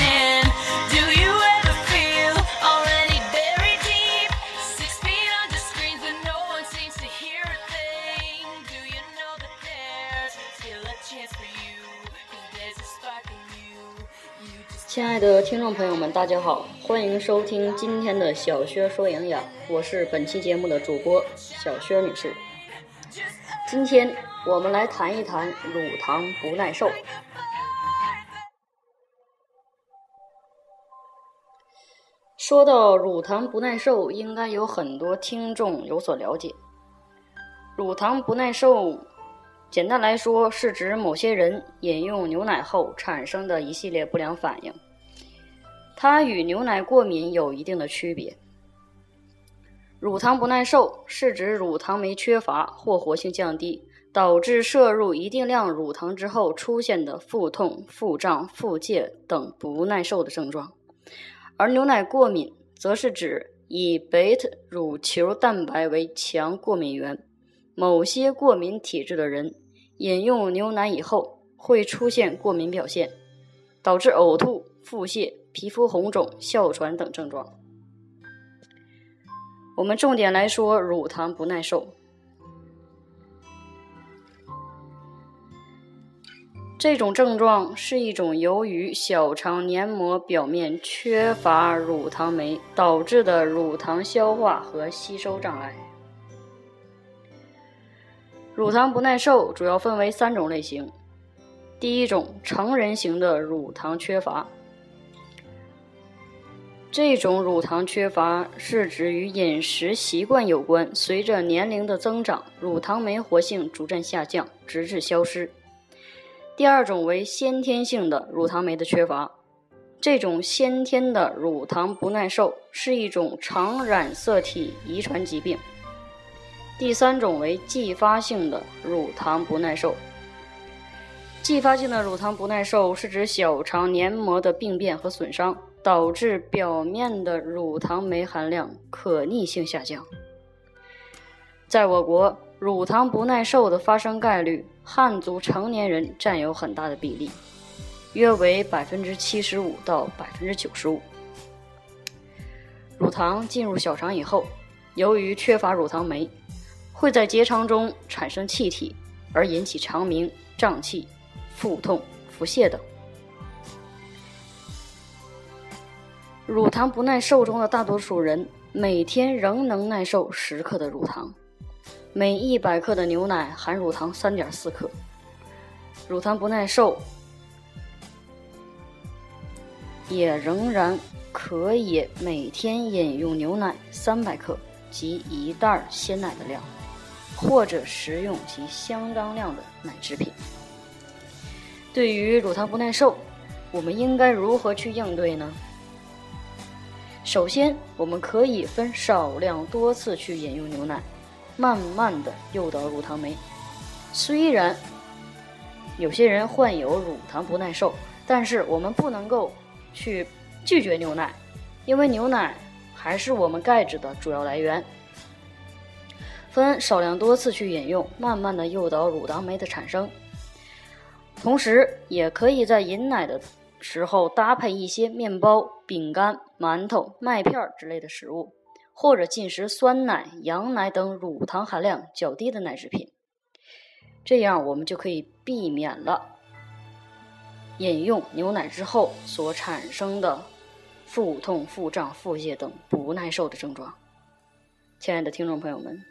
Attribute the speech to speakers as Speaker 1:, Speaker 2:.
Speaker 1: in?
Speaker 2: 亲爱的听众朋友们，大家好，欢迎收听今天的小薛说营养，我是本期节目的主播小薛女士。今天我们来谈一谈乳糖不耐受。说到乳糖不耐受，应该有很多听众有所了解。乳糖不耐受，简单来说是指某些人饮用牛奶后产生的一系列不良反应。它与牛奶过敏有一定的区别。乳糖不耐受是指乳糖酶缺乏或活性降低，导致摄入一定量乳糖之后出现的腹痛、腹胀、腹泻等不耐受的症状。而牛奶过敏则是指以贝塔乳球蛋白为强过敏源。某些过敏体质的人饮用牛奶以后会出现过敏表现，导致呕吐、腹泻、皮肤红肿、哮喘等症状。我们重点来说乳糖不耐受。这种症状是一种由于小肠黏膜表面缺乏乳糖酶导致的乳糖消化和吸收障碍。乳糖不耐受主要分为三种类型。第一种，成人型的乳糖缺乏。这种乳糖缺乏是指与饮食习惯有关，随着年龄的增长，乳糖酶活性逐渐下降，直至消失。第二种为先天性的乳糖酶的缺乏。这种先天的乳糖不耐受是一种常染色体遗传疾病。第三种为继发性的乳糖不耐受。继发性的乳糖不耐受是指小肠黏膜的病变和损伤，导致表面的乳糖酶含量可逆性下降。在我国，乳糖不耐受的发生概率，汉族成年人占有很大的比例，约为百分之七十五到百分之九十五。乳糖进入小肠以后，由于缺乏乳糖酶。会在结肠中产生气体，而引起肠鸣、胀气、腹痛、腹泻等。乳糖不耐受中的大多数人每天仍能耐受十克的乳糖，每一百克的牛奶含乳糖三点四克。乳糖不耐受也仍然可以每天饮用牛奶三百克及一袋鲜奶的量。或者食用其相当量的奶制品。对于乳糖不耐受，我们应该如何去应对呢？首先，我们可以分少量多次去饮用牛奶，慢慢的诱导乳糖酶。虽然有些人患有乳糖不耐受，但是我们不能够去拒绝牛奶，因为牛奶还是我们钙质的主要来源。分少量多次去饮用，慢慢的诱导乳糖酶的产生。同时，也可以在饮奶的时候搭配一些面包、饼干、馒头、麦片之类的食物，或者进食酸奶、羊奶等乳糖含量较低的奶制品。这样，我们就可以避免了饮用牛奶之后所产生的腹痛、腹胀、腹泻等不耐受的症状。亲爱的听众朋友们。